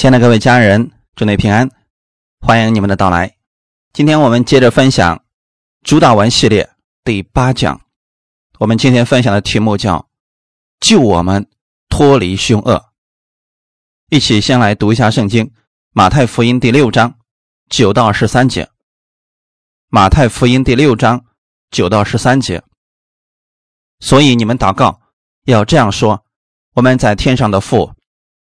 亲爱的各位家人，祝你平安，欢迎你们的到来。今天我们接着分享《主导文》系列第八讲。我们今天分享的题目叫“救我们脱离凶恶”。一起先来读一下圣经，《马太福音》第六章九到十三节。《马太福音》第六章九到十三节。所以你们祷告要这样说：我们在天上的父。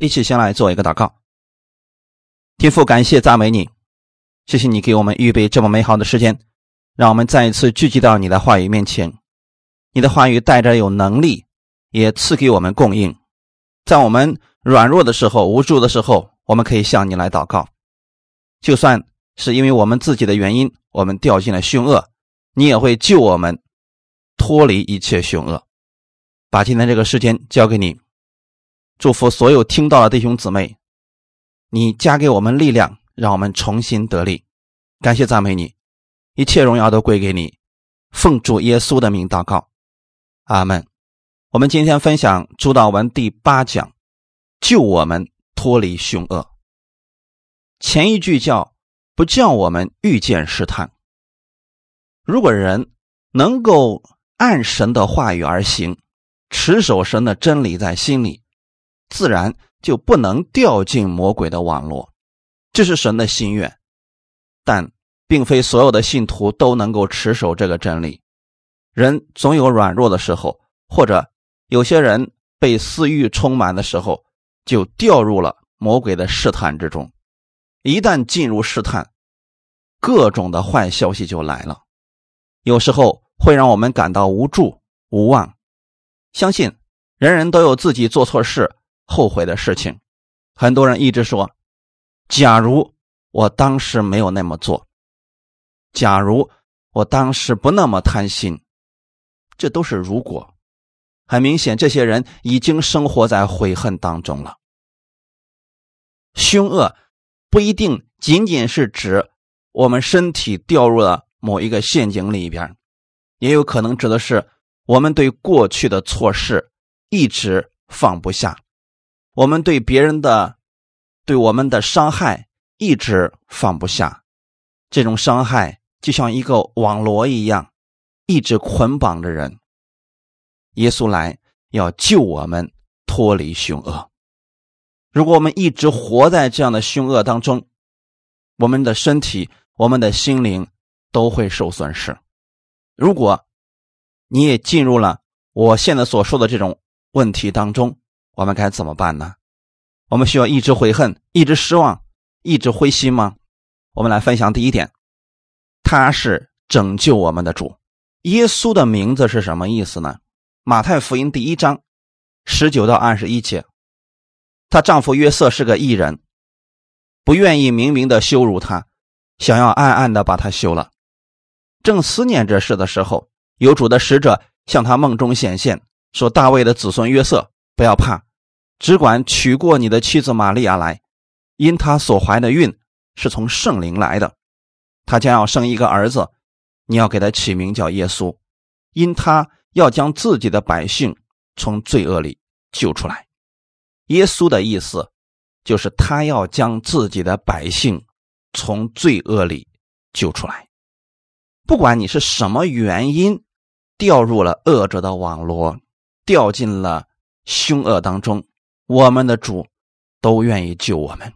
一起先来做一个祷告，天父，感谢赞美你，谢谢你给我们预备这么美好的时间，让我们再一次聚集到你的话语面前。你的话语带着有能力，也赐给我们供应，在我们软弱的时候、无助的时候，我们可以向你来祷告。就算是因为我们自己的原因，我们掉进了凶恶，你也会救我们脱离一切凶恶。把今天这个时间交给你。祝福所有听到的弟兄姊妹，你加给我们力量，让我们重新得力。感谢赞美你，一切荣耀都归给你。奉主耶稣的名祷告，阿门。我们今天分享主导文第八讲，救我们脱离凶恶。前一句叫不叫我们遇见试探。如果人能够按神的话语而行，持守神的真理在心里。自然就不能掉进魔鬼的网络，这是神的心愿。但并非所有的信徒都能够持守这个真理。人总有软弱的时候，或者有些人被私欲充满的时候，就掉入了魔鬼的试探之中。一旦进入试探，各种的坏消息就来了。有时候会让我们感到无助无望。相信人人都有自己做错事。后悔的事情，很多人一直说：“假如我当时没有那么做，假如我当时不那么贪心，这都是如果。”很明显，这些人已经生活在悔恨当中了。凶恶不一定仅仅是指我们身体掉入了某一个陷阱里边，也有可能指的是我们对过去的错事一直放不下。我们对别人的、对我们的伤害一直放不下，这种伤害就像一个网罗一样，一直捆绑着人。耶稣来要救我们脱离凶恶。如果我们一直活在这样的凶恶当中，我们的身体、我们的心灵都会受损失。如果你也进入了我现在所说的这种问题当中，我们该怎么办呢？我们需要一直悔恨、一直失望、一直灰心吗？我们来分享第一点，他是拯救我们的主。耶稣的名字是什么意思呢？马太福音第一章十九到二十一节，她丈夫约瑟是个异人，不愿意明明的羞辱她，想要暗暗的把她休了。正思念这事的时候，有主的使者向他梦中显现，说：“大卫的子孙约瑟。”不要怕，只管娶过你的妻子玛利亚来，因她所怀的孕是从圣灵来的。她将要生一个儿子，你要给他起名叫耶稣，因他要将自己的百姓从罪恶里救出来。耶稣的意思就是他要将自己的百姓从罪恶里救出来。不管你是什么原因掉入了恶者的网络，掉进了。凶恶当中，我们的主都愿意救我们，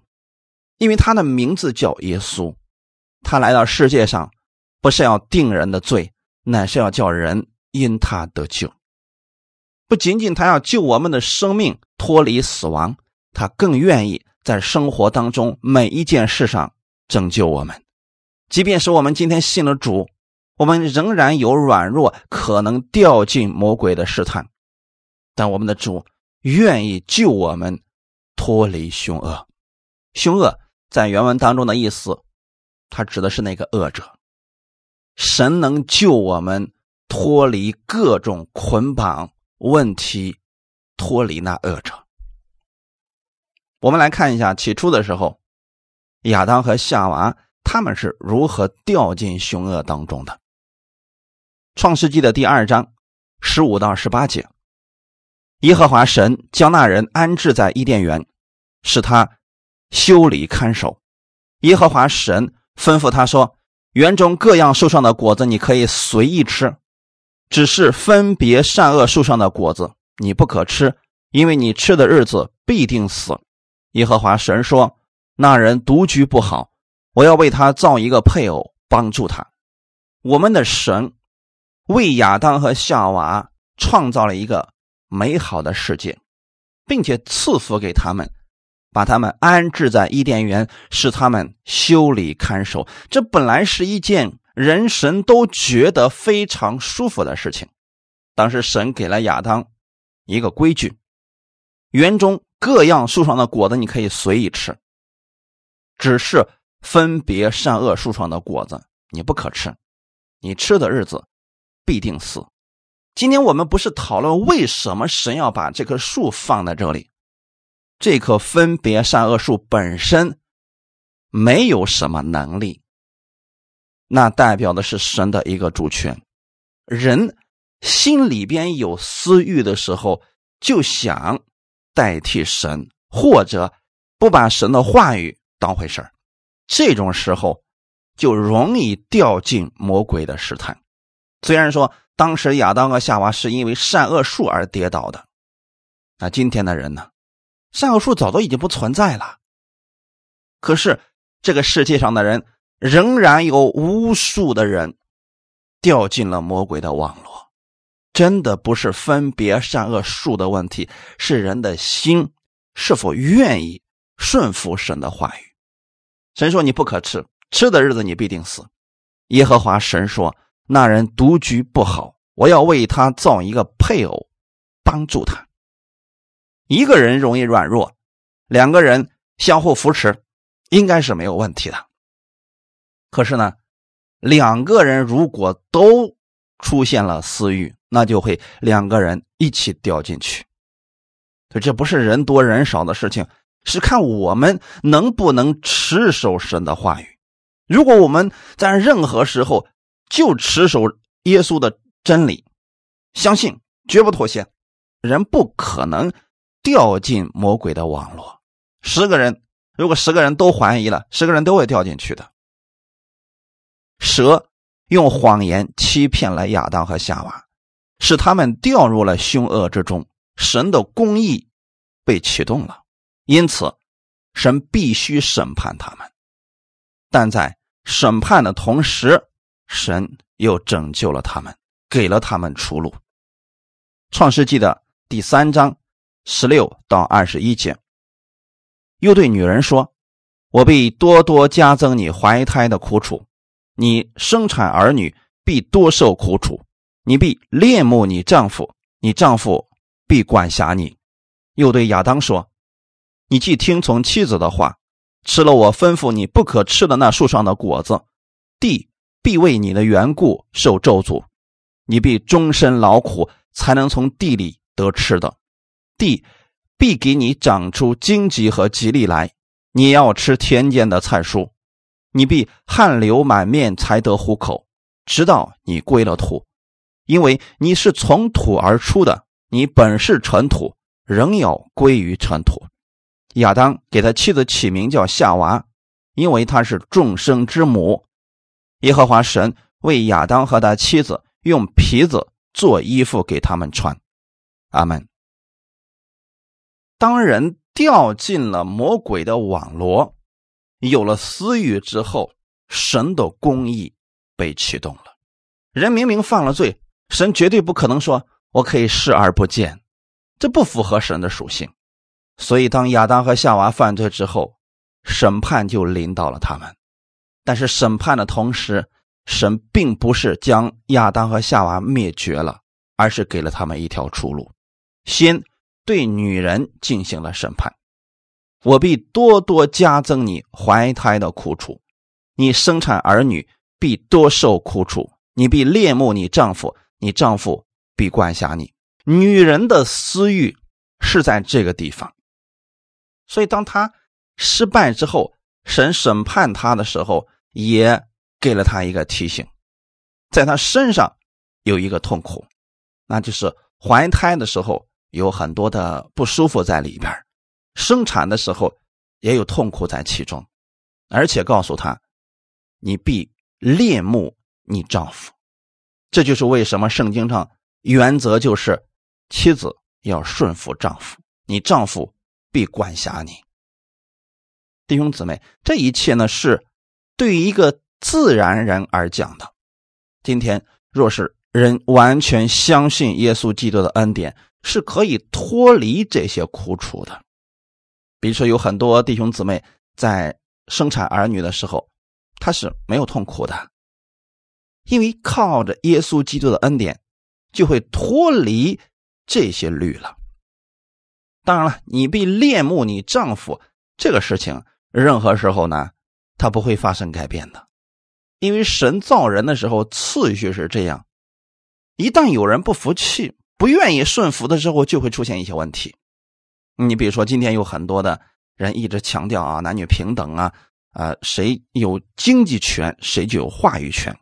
因为他的名字叫耶稣。他来到世界上，不是要定人的罪，乃是要叫人因他得救。不仅仅他要救我们的生命脱离死亡，他更愿意在生活当中每一件事上拯救我们。即便是我们今天信了主，我们仍然有软弱，可能掉进魔鬼的试探。但我们的主愿意救我们脱离凶恶，凶恶在原文当中的意思，它指的是那个恶者。神能救我们脱离各种捆绑问题，脱离那恶者。我们来看一下，起初的时候，亚当和夏娃他们是如何掉进凶恶当中的。创世纪的第二章十五到十八节，耶和华神将那人安置在伊甸园，使他修理看守。耶和华神吩咐他说：“园中各样树上的果子你可以随意吃，只是分别善恶树上的果子你不可吃，因为你吃的日子必定死。”耶和华神说：“那人独居不好，我要为他造一个配偶，帮助他。”我们的神为亚当和夏娃创造了一个美好的世界，并且赐福给他们，把他们安置在伊甸园，使他们修理看守。这本来是一件人神都觉得非常舒服的事情。当时神给了亚当一个规矩：园中。各样树上的果子你可以随意吃，只是分别善恶树上的果子你不可吃，你吃的日子必定死。今天我们不是讨论为什么神要把这棵树放在这里，这棵分别善恶树本身没有什么能力，那代表的是神的一个主权。人心里边有私欲的时候，就想。代替神，或者不把神的话语当回事这种时候就容易掉进魔鬼的试探。虽然说当时亚当和夏娃是因为善恶树而跌倒的，那今天的人呢？善恶树早都已经不存在了。可是这个世界上的人仍然有无数的人掉进了魔鬼的网络。真的不是分别善恶树的问题，是人的心是否愿意顺服神的话语。神说：“你不可吃，吃的日子你必定死。”耶和华神说：“那人独居不好，我要为他造一个配偶，帮助他。一个人容易软弱，两个人相互扶持，应该是没有问题的。可是呢，两个人如果都出现了私欲，那就会两个人一起掉进去，所以这不是人多人少的事情，是看我们能不能持守神的话语。如果我们在任何时候就持守耶稣的真理，相信绝不妥协，人不可能掉进魔鬼的网络。十个人，如果十个人都怀疑了，十个人都会掉进去的。蛇用谎言欺骗了亚当和夏娃。使他们掉入了凶恶之中，神的公义被启动了，因此神必须审判他们。但在审判的同时，神又拯救了他们，给了他们出路。创世纪的第三章十六到二十一节，又对女人说：“我必多多加增你怀胎的苦楚，你生产儿女必多受苦楚。”你必恋慕你丈夫，你丈夫必管辖你。又对亚当说：“你既听从妻子的话，吃了我吩咐你不可吃的那树上的果子，地必为你的缘故受咒诅。你必终身劳苦，才能从地里得吃的。地必给你长出荆棘和吉利来。你要吃田间的菜蔬，你必汗流满面才得糊口，直到你归了土。”因为你是从土而出的，你本是尘土，仍要归于尘土。亚当给他妻子起名叫夏娃，因为她是众生之母。耶和华神为亚当和他妻子用皮子做衣服给他们穿。阿门。当人掉进了魔鬼的网络，有了私欲之后，神的公义被启动了。人明明犯了罪。神绝对不可能说“我可以视而不见”，这不符合神的属性。所以，当亚当和夏娃犯罪之后，审判就临到了他们。但是，审判的同时，神并不是将亚当和夏娃灭绝了，而是给了他们一条出路。先对女人进行了审判。我必多多加增你怀胎的苦楚，你生产儿女必多受苦楚，你必恋慕你丈夫，你丈夫必管辖你。女人的私欲是在这个地方，所以当她失败之后，神审判他的时候，也给了他一个提醒，在他身上有一个痛苦，那就是怀胎的时候有很多的不舒服在里边。生产的时候也有痛苦在其中，而且告诉他，你必恋慕你丈夫，这就是为什么圣经上原则就是妻子要顺服丈夫，你丈夫必管辖你。弟兄姊妹，这一切呢是对于一个自然人而讲的。今天若是人完全相信耶稣基督的恩典，是可以脱离这些苦楚的。比如说，有很多弟兄姊妹在生产儿女的时候，他是没有痛苦的，因为靠着耶稣基督的恩典，就会脱离这些律了。当然了，你被恋慕你丈夫这个事情，任何时候呢，它不会发生改变的，因为神造人的时候次序是这样：一旦有人不服气、不愿意顺服的时候，就会出现一些问题。你比如说，今天有很多的人一直强调啊，男女平等啊，啊，谁有经济权，谁就有话语权。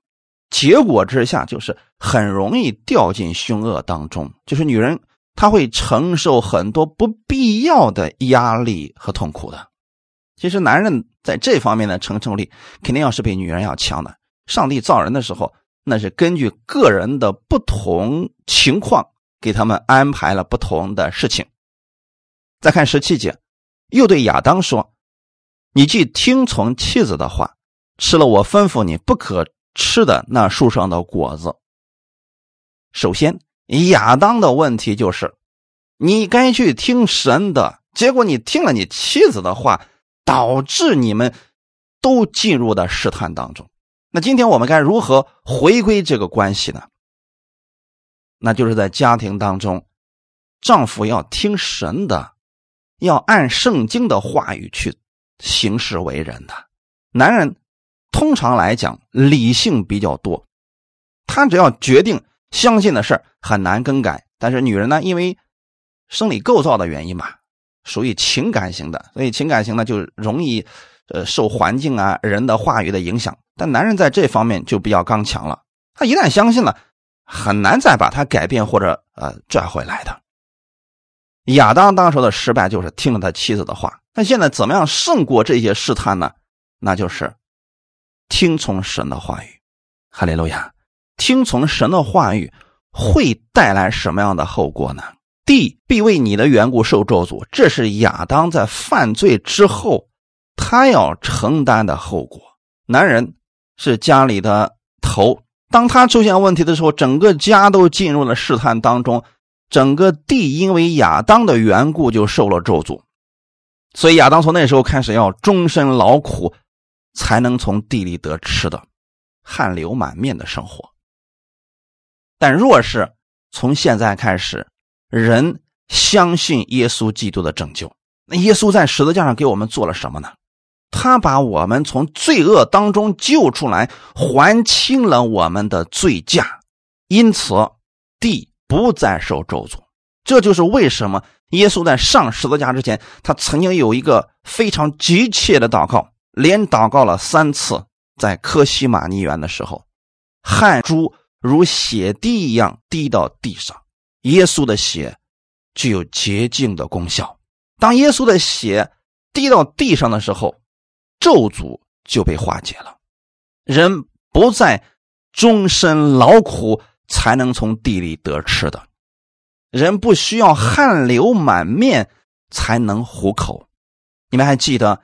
结果之下，就是很容易掉进凶恶当中。就是女人，她会承受很多不必要的压力和痛苦的。其实，男人在这方面的承受力，肯定要是比女人要强的。上帝造人的时候，那是根据个人的不同情况，给他们安排了不同的事情。再看十七节，又对亚当说：“你既听从妻子的话，吃了我吩咐你不可吃的那树上的果子。首先，亚当的问题就是，你该去听神的，结果你听了你妻子的话，导致你们都进入了试探当中。那今天我们该如何回归这个关系呢？那就是在家庭当中，丈夫要听神的。”要按圣经的话语去行事为人的男人，通常来讲理性比较多，他只要决定相信的事很难更改。但是女人呢，因为生理构造的原因嘛，属于情感型的，所以情感型呢就容易呃受环境啊人的话语的影响。但男人在这方面就比较刚强了，他一旦相信了，很难再把他改变或者呃拽回来的。亚当当时的失败就是听了他妻子的话，那现在怎么样胜过这些试探呢？那就是听从神的话语。哈利路亚！听从神的话语会带来什么样的后果呢？地必为你的缘故受咒诅，这是亚当在犯罪之后他要承担的后果。男人是家里的头，当他出现问题的时候，整个家都进入了试探当中。整个地因为亚当的缘故就受了咒诅，所以亚当从那时候开始要终身劳苦，才能从地里得吃的，汗流满面的生活。但若是从现在开始，人相信耶稣基督的拯救，那耶稣在十字架上给我们做了什么呢？他把我们从罪恶当中救出来，还清了我们的罪价，因此地。不再受咒诅，这就是为什么耶稣在上十字架之前，他曾经有一个非常急切的祷告，连祷告了三次。在科西玛尼园的时候，汗珠如血滴一样滴到地上，耶稣的血具有洁净的功效。当耶稣的血滴到地上的时候，咒诅就被化解了，人不再终身劳苦。才能从地里得吃的，人不需要汗流满面才能糊口。你们还记得，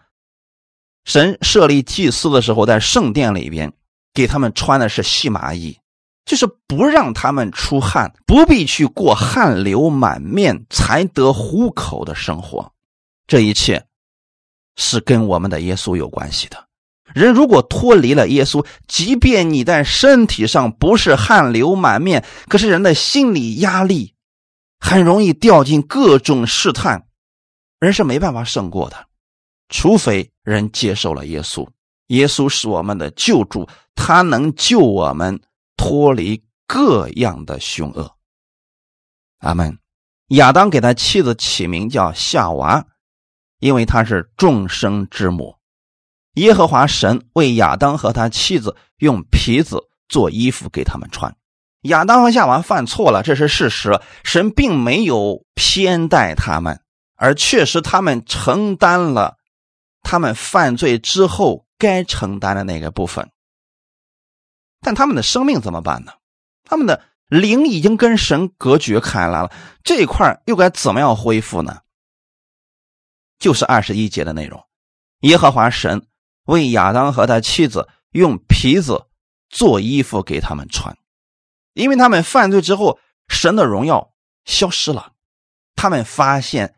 神设立祭司的时候，在圣殿里边给他们穿的是细麻衣，就是不让他们出汗，不必去过汗流满面才得糊口的生活。这一切是跟我们的耶稣有关系的。人如果脱离了耶稣，即便你在身体上不是汗流满面，可是人的心理压力很容易掉进各种试探，人是没办法胜过的。除非人接受了耶稣。耶稣是我们的救主，他能救我们脱离各样的凶恶。阿门。亚当给他妻子起名叫夏娃，因为她是众生之母。耶和华神为亚当和他妻子用皮子做衣服给他们穿。亚当和夏娃犯错了，这是事实。神并没有偏待他们，而确实他们承担了他们犯罪之后该承担的那个部分。但他们的生命怎么办呢？他们的灵已经跟神隔绝开来了，这一块又该怎么样恢复呢？就是二十一节的内容，耶和华神。为亚当和他妻子用皮子做衣服给他们穿，因为他们犯罪之后，神的荣耀消失了，他们发现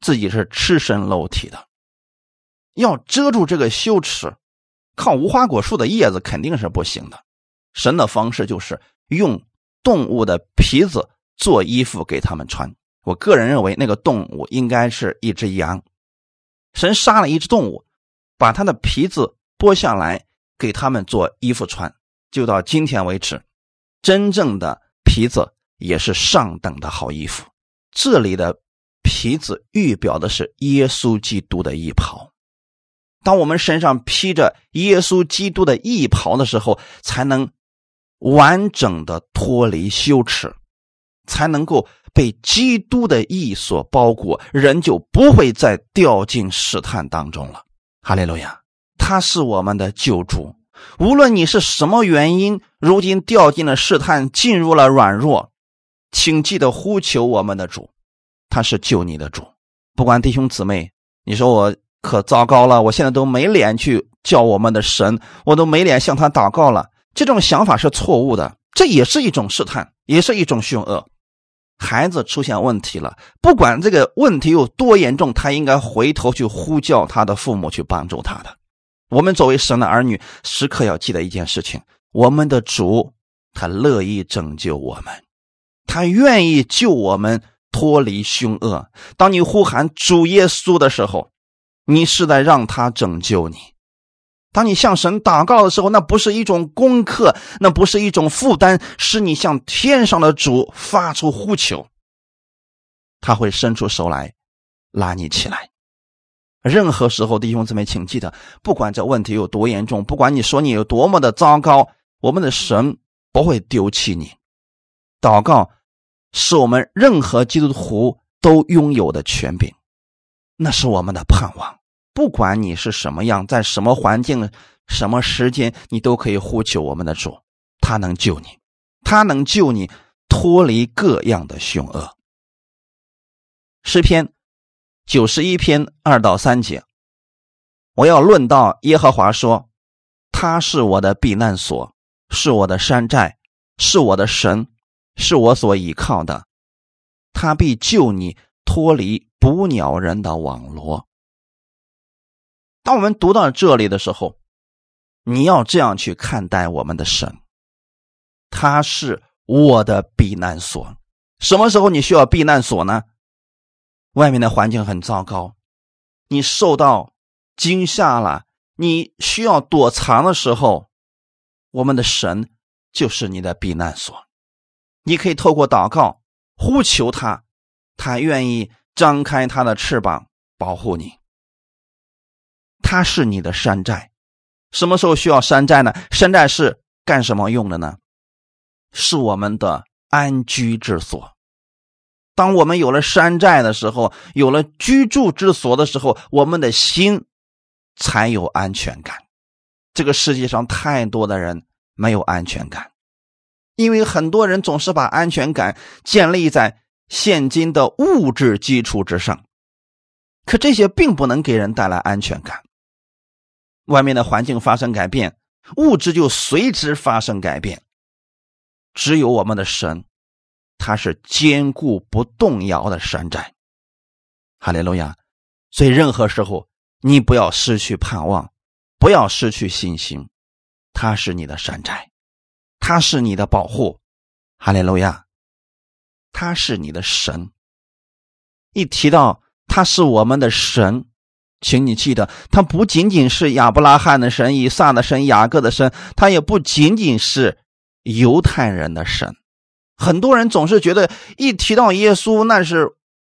自己是赤身露体的，要遮住这个羞耻，靠无花果树的叶子肯定是不行的。神的方式就是用动物的皮子做衣服给他们穿。我个人认为，那个动物应该是一只羊，神杀了一只动物。把它的皮子剥下来，给他们做衣服穿。就到今天为止，真正的皮子也是上等的好衣服。这里的皮子预表的是耶稣基督的衣袍。当我们身上披着耶稣基督的衣袍的时候，才能完整的脱离羞耻，才能够被基督的义所包裹，人就不会再掉进试探当中了。哈利路亚，他是我们的救主。无论你是什么原因，如今掉进了试探，进入了软弱，请记得呼求我们的主，他是救你的主。不管弟兄姊妹，你说我可糟糕了，我现在都没脸去叫我们的神，我都没脸向他祷告了。这种想法是错误的，这也是一种试探，也是一种凶恶。孩子出现问题了，不管这个问题有多严重，他应该回头去呼叫他的父母去帮助他的。我们作为神的儿女，时刻要记得一件事情：我们的主他乐意拯救我们，他愿意救我们脱离凶恶。当你呼喊主耶稣的时候，你是在让他拯救你。当你向神祷告的时候，那不是一种功课，那不是一种负担，是你向天上的主发出呼求，他会伸出手来拉你起来。任何时候，弟兄姊妹，请记得，不管这问题有多严重，不管你说你有多么的糟糕，我们的神不会丢弃你。祷告是我们任何基督徒都拥有的权柄，那是我们的盼望。不管你是什么样，在什么环境、什么时间，你都可以呼求我们的主，他能救你，他能救你脱离各样的凶恶。诗篇九十一篇二到三节，我要论到耶和华说：“他是我的避难所，是我的山寨，是我的神，是我所倚靠的。他必救你脱离捕鸟人的网罗。”当我们读到这里的时候，你要这样去看待我们的神，他是我的避难所。什么时候你需要避难所呢？外面的环境很糟糕，你受到惊吓了，你需要躲藏的时候，我们的神就是你的避难所。你可以透过祷告呼求他，他愿意张开他的翅膀保护你。他是你的山寨，什么时候需要山寨呢？山寨是干什么用的呢？是我们的安居之所。当我们有了山寨的时候，有了居住之所的时候，我们的心才有安全感。这个世界上太多的人没有安全感，因为很多人总是把安全感建立在现今的物质基础之上，可这些并不能给人带来安全感。外面的环境发生改变，物质就随之发生改变。只有我们的神，他是坚固不动摇的山寨。哈利路亚！所以任何时候，你不要失去盼望，不要失去信心。他是你的山寨，他是你的保护。哈利路亚！他是你的神。一提到他是我们的神。请你记得，他不仅仅是亚伯拉罕的神、以撒的神、雅各的神，他也不仅仅是犹太人的神。很多人总是觉得，一提到耶稣，那是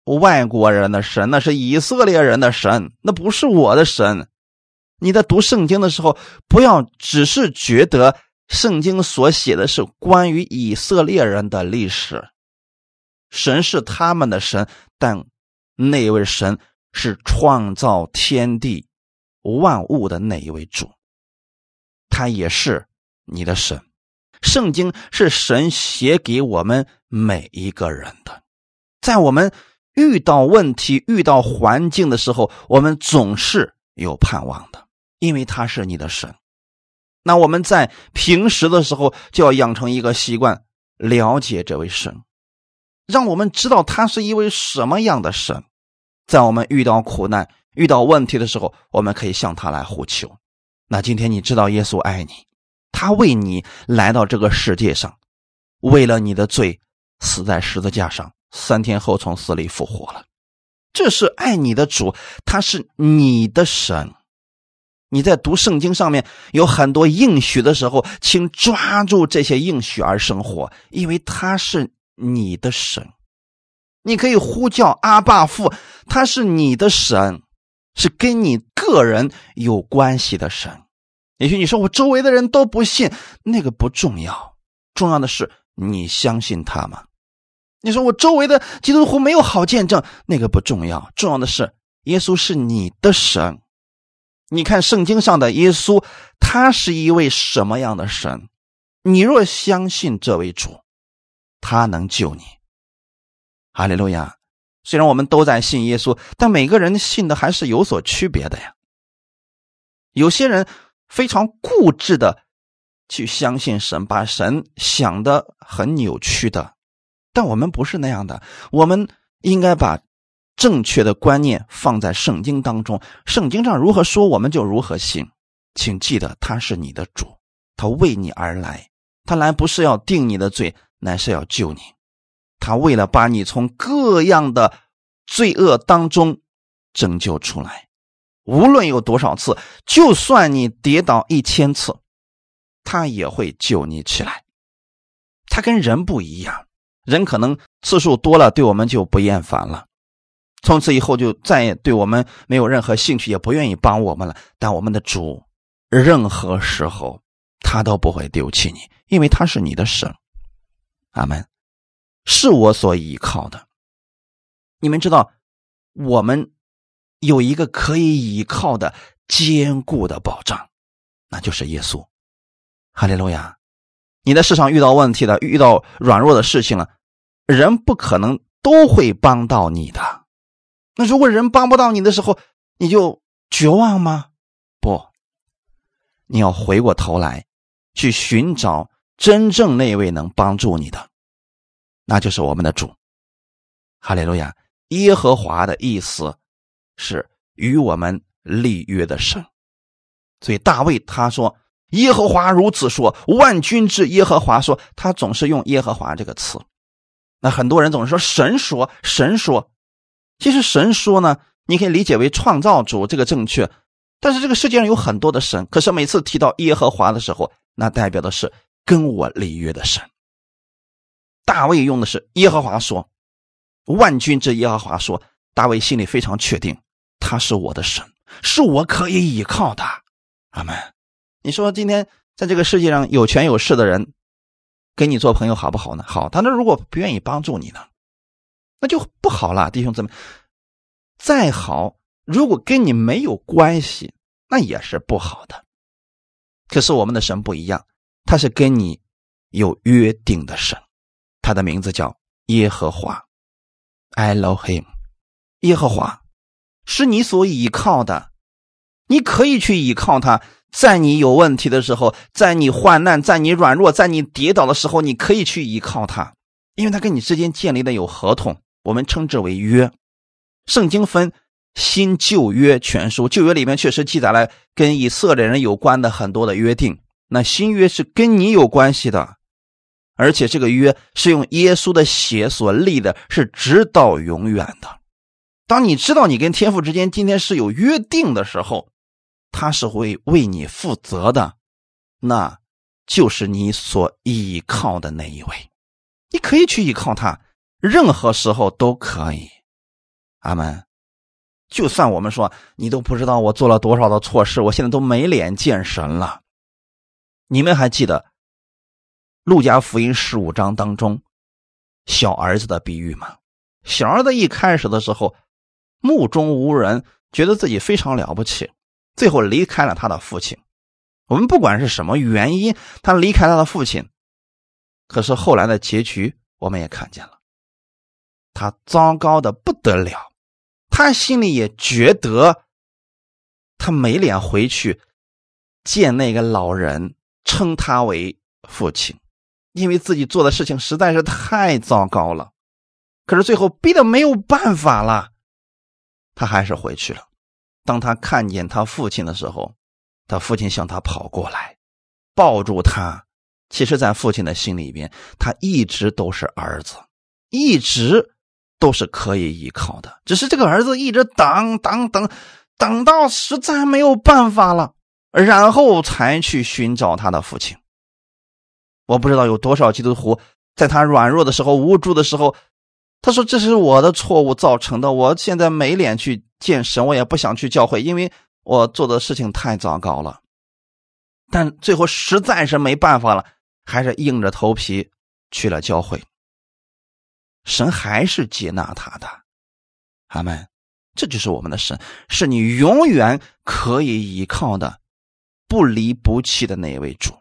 外国人的神，那是以色列人的神，那不是我的神。你在读圣经的时候，不要只是觉得圣经所写的是关于以色列人的历史，神是他们的神，但那位神。是创造天地万物的那一位主，他也是你的神。圣经是神写给我们每一个人的，在我们遇到问题、遇到环境的时候，我们总是有盼望的，因为他是你的神。那我们在平时的时候就要养成一个习惯，了解这位神，让我们知道他是一位什么样的神。在我们遇到苦难、遇到问题的时候，我们可以向他来呼求。那今天你知道耶稣爱你，他为你来到这个世界上，为了你的罪死在十字架上，三天后从死里复活了。这是爱你的主，他是你的神。你在读圣经上面有很多应许的时候，请抓住这些应许而生活，因为他是你的神。你可以呼叫阿爸父，他是你的神，是跟你个人有关系的神。也许你说我周围的人都不信，那个不重要，重要的是你相信他吗？你说我周围的基督徒没有好见证，那个不重要，重要的是耶稣是你的神。你看圣经上的耶稣，他是一位什么样的神？你若相信这位主，他能救你。哈利路亚！虽然我们都在信耶稣，但每个人信的还是有所区别的呀。有些人非常固执的去相信神，把神想的很扭曲的。但我们不是那样的，我们应该把正确的观念放在圣经当中。圣经上如何说，我们就如何信。请记得，他是你的主，他为你而来，他来不是要定你的罪，乃是要救你。他为了把你从各样的罪恶当中拯救出来，无论有多少次，就算你跌倒一千次，他也会救你起来。他跟人不一样，人可能次数多了，对我们就不厌烦了，从此以后就再也对我们没有任何兴趣，也不愿意帮我们了。但我们的主，任何时候他都不会丢弃你，因为他是你的神。阿门。是我所依靠的。你们知道，我们有一个可以依靠的坚固的保障，那就是耶稣。哈利路亚！你在世上遇到问题的，遇到软弱的事情了，人不可能都会帮到你的。那如果人帮不到你的时候，你就绝望吗？不，你要回过头来，去寻找真正那位能帮助你的。那就是我们的主，哈利路亚！耶和华的意思是与我们立约的神。所以大卫他说：“耶和华如此说，万军之耶和华说。”他总是用“耶和华”这个词。那很多人总是说“神说”，“神说”。其实“神说”呢，你可以理解为创造主这个正确。但是这个世界上有很多的神，可是每次提到耶和华的时候，那代表的是跟我立约的神。大卫用的是耶和华说，万军之耶和华说。大卫心里非常确定，他是我的神，是我可以依靠的。阿门。你说今天在这个世界上有权有势的人跟你做朋友好不好呢？好，他那如果不愿意帮助你呢，那就不好了。弟兄姊妹，再好，如果跟你没有关系，那也是不好的。可是我们的神不一样，他是跟你有约定的神。他的名字叫耶和华，I love him。耶和华是你所依靠的，你可以去依靠他。在你有问题的时候，在你患难，在你软弱，在你跌倒的时候，你可以去依靠他，因为他跟你之间建立的有合同，我们称之为约。圣经分新旧约全书，旧约里面确实记载了跟以色列人有关的很多的约定，那新约是跟你有关系的。而且这个约是用耶稣的血所立的，是直到永远的。当你知道你跟天父之间今天是有约定的时候，他是会为你负责的，那就是你所依靠的那一位。你可以去依靠他，任何时候都可以。阿门。就算我们说你都不知道我做了多少的错事，我现在都没脸见神了。你们还记得《路加福音》十五章当中小儿子的比喻吗？小儿子一开始的时候目中无人，觉得自己非常了不起，最后离开了他的父亲。我们不管是什么原因，他离开他的父亲，可是后来的结局我们也看见了，他糟糕的不得了。他心里也觉得，他没脸回去见那个老人，称他为父亲，因为自己做的事情实在是太糟糕了。可是最后逼得没有办法了，他还是回去了。当他看见他父亲的时候，他父亲向他跑过来，抱住他。其实，在父亲的心里边，他一直都是儿子，一直。都是可以依靠的，只是这个儿子一直等等等，等到实在没有办法了，然后才去寻找他的父亲。我不知道有多少基督徒在他软弱的时候、无助的时候，他说：“这是我的错误造成的，我现在没脸去见神，我也不想去教会，因为我做的事情太糟糕了。”但最后实在是没办法了，还是硬着头皮去了教会。神还是接纳他的，阿门。这就是我们的神，是你永远可以依靠的、不离不弃的那一位主。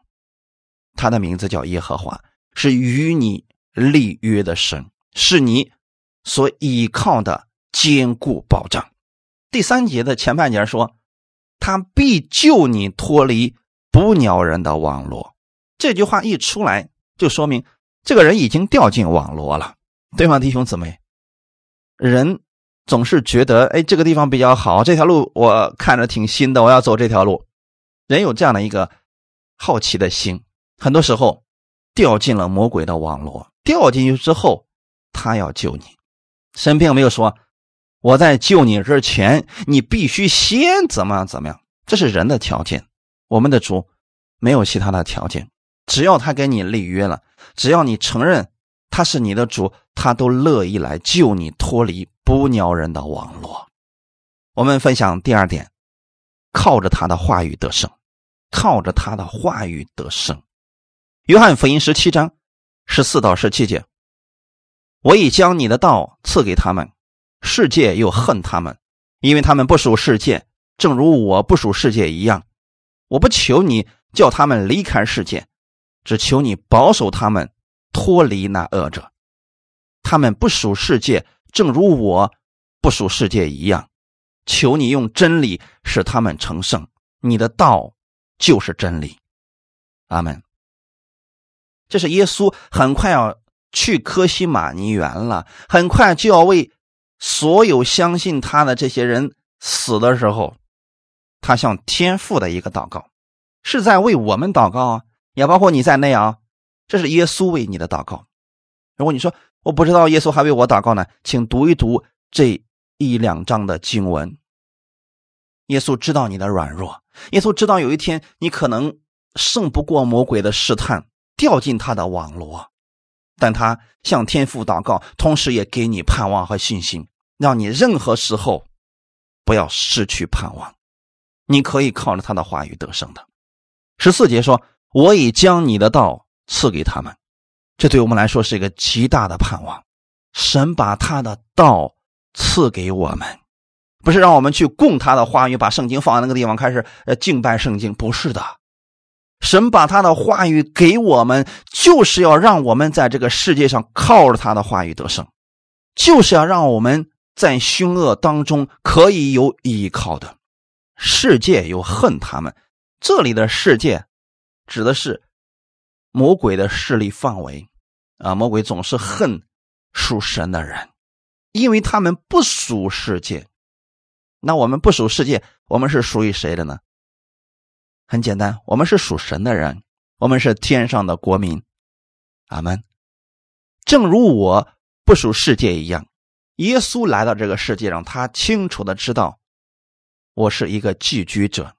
他的名字叫耶和华，是与你立约的神，是你所依靠的坚固保障。第三节的前半节说：“他必救你脱离捕鸟人的网络。”这句话一出来，就说明这个人已经掉进网络了。对吗，弟兄姊妹？人总是觉得，哎，这个地方比较好，这条路我看着挺新的，我要走这条路。人有这样的一个好奇的心，很多时候掉进了魔鬼的网络。掉进去之后，他要救你。神并没有说，我在救你之前，你必须先怎么样怎么样，这是人的条件。我们的主没有其他的条件，只要他跟你立约了，只要你承认。他是你的主，他都乐意来救你脱离不鸟人的网络。我们分享第二点，靠着他的话语得胜，靠着他的话语得胜。约翰福音十七章十四到十七节：我已将你的道赐给他们，世界又恨他们，因为他们不属世界，正如我不属世界一样。我不求你叫他们离开世界，只求你保守他们。脱离那恶者，他们不属世界，正如我不属世界一样。求你用真理使他们成圣，你的道就是真理。阿门。这是耶稣很快要去科西玛尼园了，很快就要为所有相信他的这些人死的时候，他向天父的一个祷告，是在为我们祷告啊，也包括你在内啊。这是耶稣为你的祷告。如果你说我不知道耶稣还为我祷告呢，请读一读这一两章的经文。耶稣知道你的软弱，耶稣知道有一天你可能胜不过魔鬼的试探，掉进他的网络，但他向天父祷告，同时也给你盼望和信心，让你任何时候不要失去盼望。你可以靠着他的话语得胜的。十四节说：“我已将你的道。”赐给他们，这对我们来说是一个极大的盼望。神把他的道赐给我们，不是让我们去供他的话语，把圣经放在那个地方开始呃敬拜圣经，不是的。神把他的话语给我们，就是要让我们在这个世界上靠着他的话语得胜，就是要让我们在凶恶当中可以有依靠的。世界又恨他们，这里的世界指的是。魔鬼的势力范围，啊，魔鬼总是恨属神的人，因为他们不属世界。那我们不属世界，我们是属于谁的呢？很简单，我们是属神的人，我们是天上的国民。阿门。正如我不属世界一样，耶稣来到这个世界上，他清楚的知道，我是一个寄居者。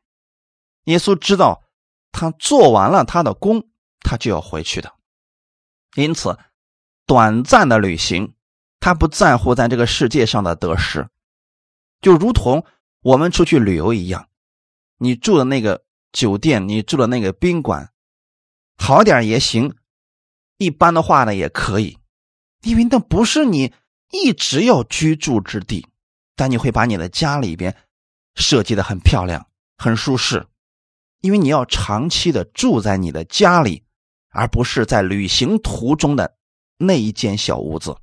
耶稣知道，他做完了他的工，他就要回去的。因此，短暂的旅行，他不在乎在这个世界上的得失，就如同我们出去旅游一样，你住的那个酒店，你住的那个宾馆，好点也行，一般的话呢也可以，因为那不是你。一直要居住之地，但你会把你的家里边设计的很漂亮、很舒适，因为你要长期的住在你的家里，而不是在旅行途中的那一间小屋子。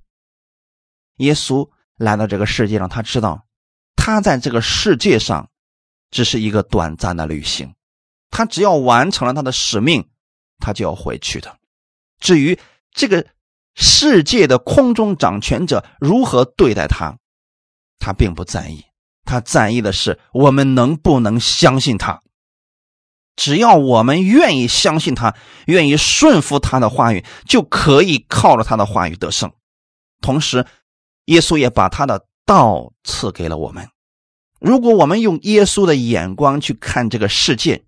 耶稣来到这个世界上，他知道他在这个世界上只是一个短暂的旅行，他只要完成了他的使命，他就要回去的。至于这个。世界的空中掌权者如何对待他，他并不在意。他在意的是我们能不能相信他。只要我们愿意相信他，愿意顺服他的话语，就可以靠着他的话语得胜。同时，耶稣也把他的道赐给了我们。如果我们用耶稣的眼光去看这个世界，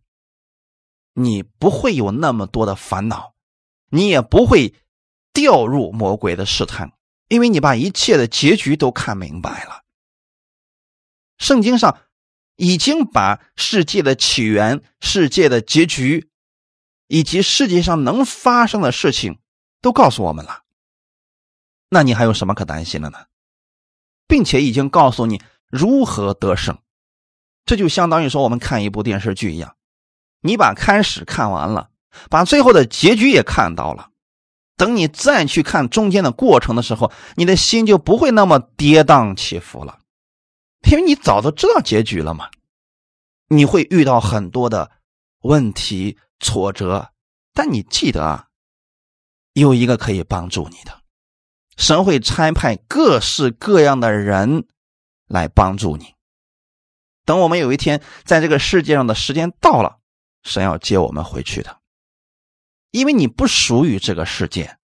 你不会有那么多的烦恼，你也不会。掉入魔鬼的试探，因为你把一切的结局都看明白了。圣经上已经把世界的起源、世界的结局，以及世界上能发生的事情都告诉我们了。那你还有什么可担心的呢？并且已经告诉你如何得胜。这就相当于说我们看一部电视剧一样，你把开始看完了，把最后的结局也看到了。等你再去看中间的过程的时候，你的心就不会那么跌宕起伏了，因为你早都知道结局了嘛。你会遇到很多的问题、挫折，但你记得啊，有一个可以帮助你的，神会差派各式各样的人来帮助你。等我们有一天在这个世界上的时间到了，神要接我们回去的。因为你不属于这个世界，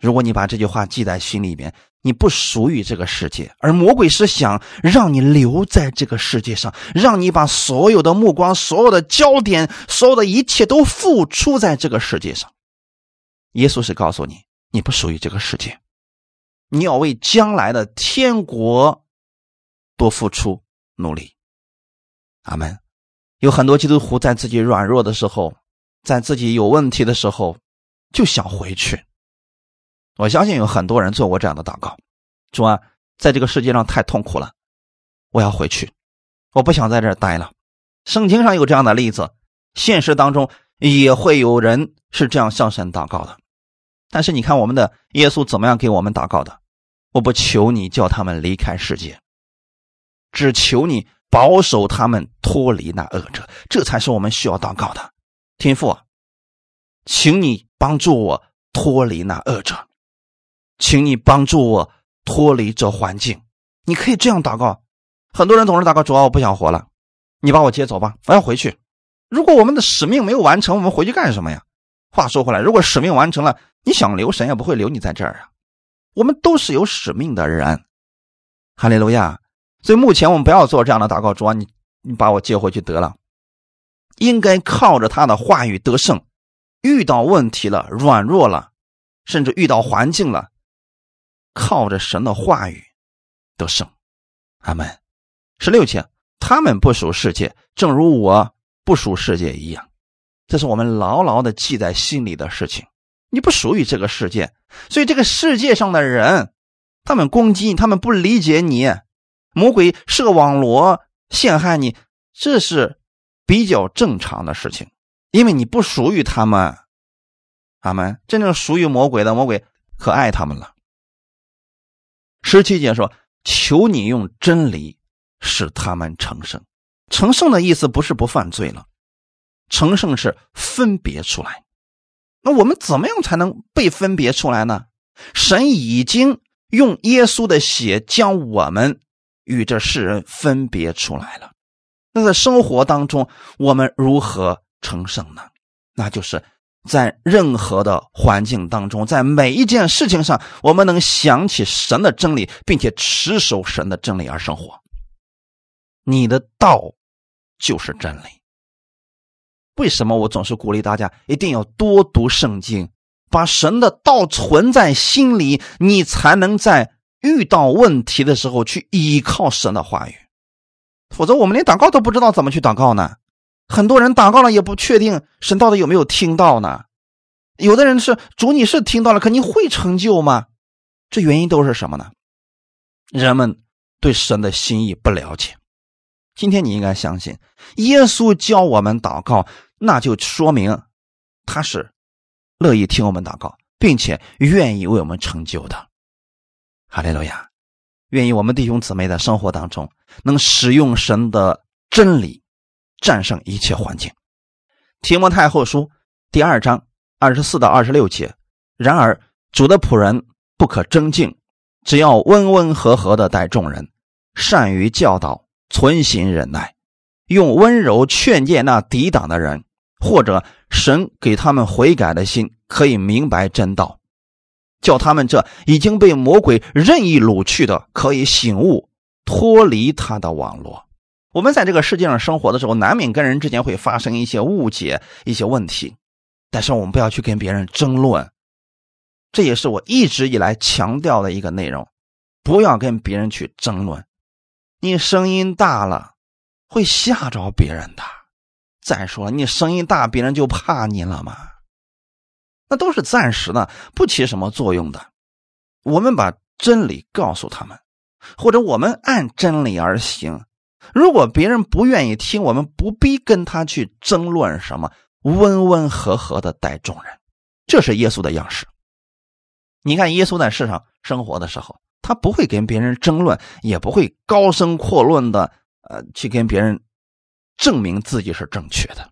如果你把这句话记在心里边，你不属于这个世界，而魔鬼是想让你留在这个世界上，让你把所有的目光、所有的焦点、所有的一切都付出在这个世界上。耶稣是告诉你，你不属于这个世界，你要为将来的天国多付出努力。阿门。有很多基督徒在自己软弱的时候。在自己有问题的时候，就想回去。我相信有很多人做过这样的祷告：主啊，在这个世界上太痛苦了，我要回去，我不想在这儿待了。圣经上有这样的例子，现实当中也会有人是这样向神祷告的。但是你看，我们的耶稣怎么样给我们祷告的？我不求你叫他们离开世界，只求你保守他们脱离那恶者，这才是我们需要祷告的。天父，请你帮助我脱离那恶者，请你帮助我脱离这环境。你可以这样祷告。很多人总是祷告：主啊，我不想活了，你把我接走吧，我要回去。如果我们的使命没有完成，我们回去干什么呀？话说回来，如果使命完成了，你想留神也不会留你在这儿啊。我们都是有使命的人，哈利路亚。所以目前我们不要做这样的祷告：主啊，你你把我接回去得了。应该靠着他的话语得胜，遇到问题了、软弱了，甚至遇到环境了，靠着神的话语得胜。阿门。十六节，他们不属世界，正如我不属世界一样。这是我们牢牢的记在心里的事情。你不属于这个世界，所以这个世界上的人，他们攻击你，他们不理解你，魔鬼设网罗陷害你，这是。比较正常的事情，因为你不属于他们，他们真正属于魔鬼的魔鬼可爱他们了。十七节说：“求你用真理使他们成圣。”成圣的意思不是不犯罪了，成圣是分别出来。那我们怎么样才能被分别出来呢？神已经用耶稣的血将我们与这世人分别出来了。那在生活当中，我们如何成圣呢？那就是在任何的环境当中，在每一件事情上，我们能想起神的真理，并且持守神的真理而生活。你的道就是真理。为什么我总是鼓励大家一定要多读圣经，把神的道存在心里，你才能在遇到问题的时候去依靠神的话语。否则，我们连祷告都不知道怎么去祷告呢？很多人祷告了也不确定神到底有没有听到呢？有的人是主，你是听到了，可你会成就吗？这原因都是什么呢？人们对神的心意不了解。今天你应该相信，耶稣教我们祷告，那就说明他是乐意听我们祷告，并且愿意为我们成就的。哈利路亚！愿意我们弟兄姊妹在生活当中能使用神的真理。战胜一切环境。提摩太后书第二章二十四到二十六节。然而主的仆人不可争竞，只要温温和和的待众人，善于教导，存心忍耐，用温柔劝诫那抵挡的人，或者神给他们悔改的心，可以明白真道，叫他们这已经被魔鬼任意掳去的，可以醒悟，脱离他的网络。我们在这个世界上生活的时候，难免跟人之间会发生一些误解、一些问题，但是我们不要去跟别人争论，这也是我一直以来强调的一个内容，不要跟别人去争论。你声音大了，会吓着别人的。再说了，你声音大，别人就怕你了吗？那都是暂时的，不起什么作用的。我们把真理告诉他们，或者我们按真理而行。如果别人不愿意听，我们不必跟他去争论什么，温温和和的待众人，这是耶稣的样式。你看，耶稣在世上生活的时候，他不会跟别人争论，也不会高声阔论的，呃，去跟别人证明自己是正确的。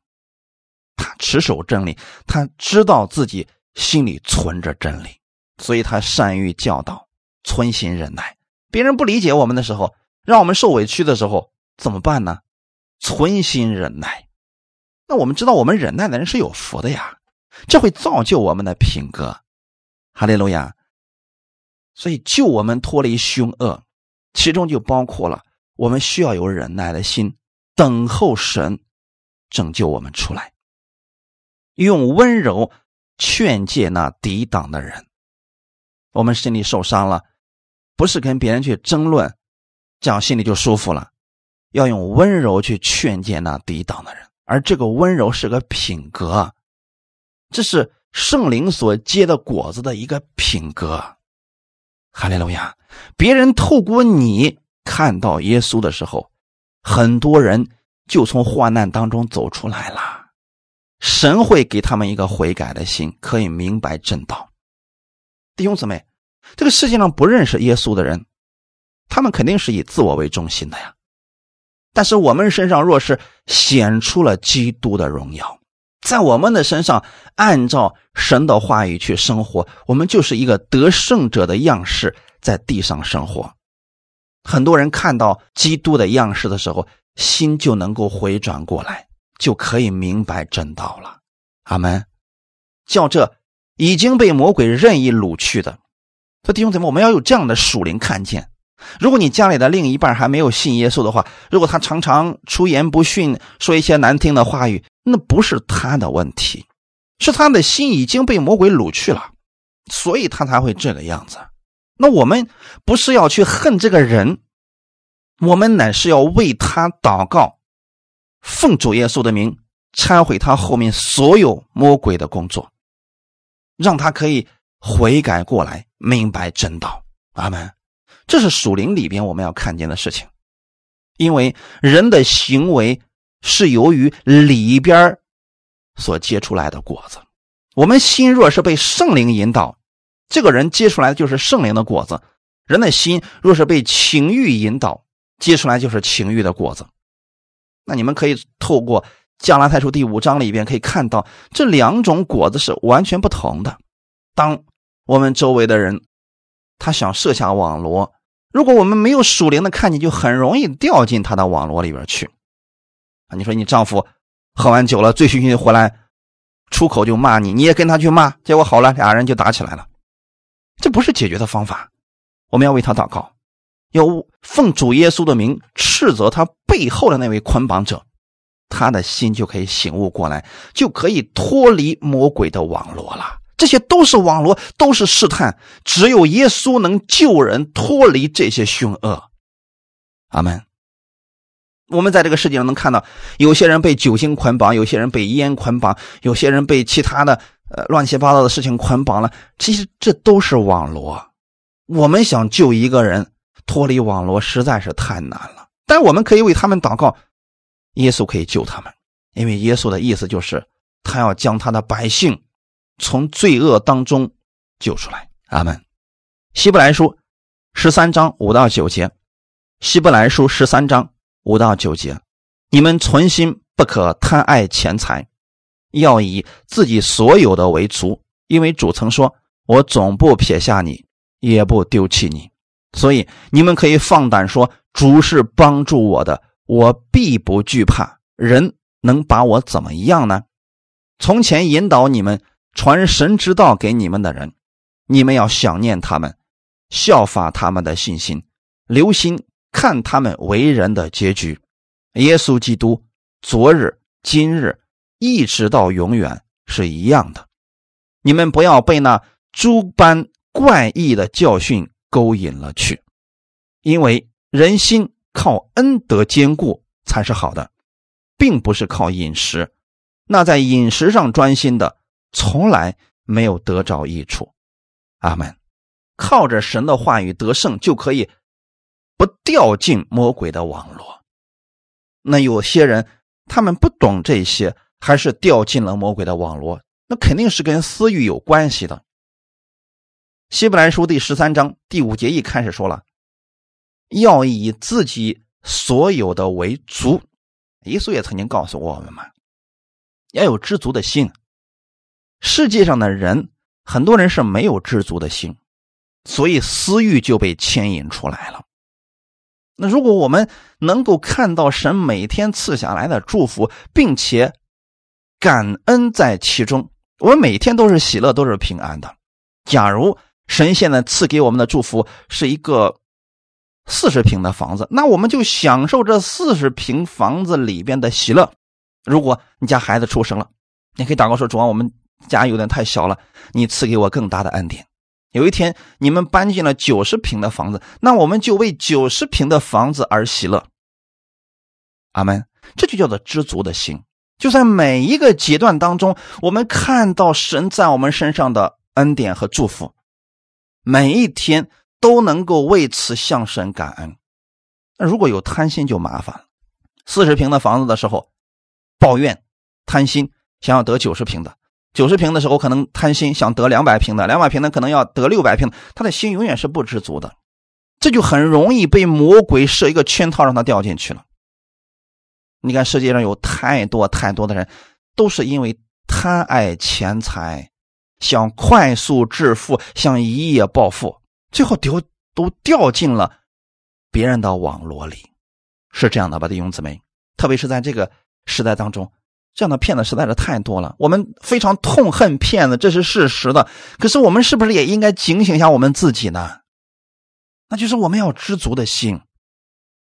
他持守真理，他知道自己心里存着真理，所以他善于教导，存心忍耐。别人不理解我们的时候，让我们受委屈的时候。怎么办呢？存心忍耐。那我们知道，我们忍耐的人是有福的呀，这会造就我们的品格。哈利路亚。所以，救我们脱离凶恶，其中就包括了我们需要有忍耐的心，等候神拯救我们出来，用温柔劝诫那抵挡的人。我们心里受伤了，不是跟别人去争论，这样心里就舒服了。要用温柔去劝诫那抵挡的人，而这个温柔是个品格，这是圣灵所结的果子的一个品格。哈利路亚！别人透过你看到耶稣的时候，很多人就从患难当中走出来了。神会给他们一个悔改的心，可以明白正道。弟兄姊妹，这个世界上不认识耶稣的人，他们肯定是以自我为中心的呀。但是我们身上若是显出了基督的荣耀，在我们的身上按照神的话语去生活，我们就是一个得胜者的样式，在地上生活。很多人看到基督的样式的时候，心就能够回转过来，就可以明白真道了。阿门。叫这已经被魔鬼任意掳去的，说弟兄姊妹，我们要有这样的属灵看见。如果你家里的另一半还没有信耶稣的话，如果他常常出言不逊，说一些难听的话语，那不是他的问题，是他的心已经被魔鬼掳去了，所以他才会这个样子。那我们不是要去恨这个人，我们乃是要为他祷告，奉主耶稣的名忏悔他后面所有魔鬼的工作，让他可以悔改过来，明白真道。阿门。这是属灵里边我们要看见的事情，因为人的行为是由于里边所结出来的果子。我们心若是被圣灵引导，这个人结出来的就是圣灵的果子；人的心若是被情欲引导，结出来就是情欲的果子。那你们可以透过《加拉太书》第五章里边可以看到，这两种果子是完全不同的。当我们周围的人，他想设下网罗，如果我们没有属灵的看见，就很容易掉进他的网罗里边去。啊，你说你丈夫喝完酒了，醉醺醺的回来，出口就骂你，你也跟他去骂，结果好了，俩人就打起来了。这不是解决的方法。我们要为他祷告，要奉主耶稣的名斥责他背后的那位捆绑者，他的心就可以醒悟过来，就可以脱离魔鬼的网络了。这些都是网络，都是试探，只有耶稣能救人脱离这些凶恶。阿门。我们在这个世界上能看到，有些人被酒精捆绑，有些人被烟捆绑，有些人被其他的呃乱七八糟的事情捆绑了。其实这都是网络。我们想救一个人脱离网络实在是太难了，但我们可以为他们祷告，耶稣可以救他们，因为耶稣的意思就是他要将他的百姓。从罪恶当中救出来，阿门。希伯来书十三章五到九节，希伯来书十三章五到九节，你们存心不可贪爱钱财，要以自己所有的为足，因为主曾说：“我总不撇下你，也不丢弃你。”所以你们可以放胆说：“主是帮助我的，我必不惧怕。人能把我怎么样呢？”从前引导你们。传神之道给你们的人，你们要想念他们，效法他们的信心，留心看他们为人的结局。耶稣基督昨日、今日一直到永远是一样的。你们不要被那诸般怪异的教训勾引了去，因为人心靠恩德坚固才是好的，并不是靠饮食。那在饮食上专心的。从来没有得着益处，阿门。靠着神的话语得胜，就可以不掉进魔鬼的网络。那有些人他们不懂这些，还是掉进了魔鬼的网络，那肯定是跟私欲有关系的。希伯来书第十三章第五节一开始说了，要以自己所有的为足。耶稣也曾经告诉过我们嘛，要有知足的心。世界上的人，很多人是没有知足的心，所以私欲就被牵引出来了。那如果我们能够看到神每天赐下来的祝福，并且感恩在其中，我们每天都是喜乐，都是平安的。假如神现在赐给我们的祝福是一个四十平的房子，那我们就享受这四十平房子里边的喜乐。如果你家孩子出生了，你可以祷告说：“主啊，我们。”家有点太小了，你赐给我更大的恩典。有一天你们搬进了九十平的房子，那我们就为九十平的房子而喜乐。阿门。这就叫做知足的心。就在每一个阶段当中，我们看到神在我们身上的恩典和祝福，每一天都能够为此向神感恩。那如果有贪心就麻烦了。四十平的房子的时候，抱怨、贪心，想要得九十平的。九十平的时候，可能贪心想得两百平的，两百平的可能要得六百平的，他的心永远是不知足的，这就很容易被魔鬼设一个圈套，让他掉进去了。你看世界上有太多太多的人，都是因为贪爱钱财，想快速致富，想一夜暴富，最后丢都掉进了别人的网络里，是这样的吧，弟兄姊妹？特别是在这个时代当中。这样的骗子实在是太多了，我们非常痛恨骗子，这是事实的。可是我们是不是也应该警醒一下我们自己呢？那就是我们要知足的心。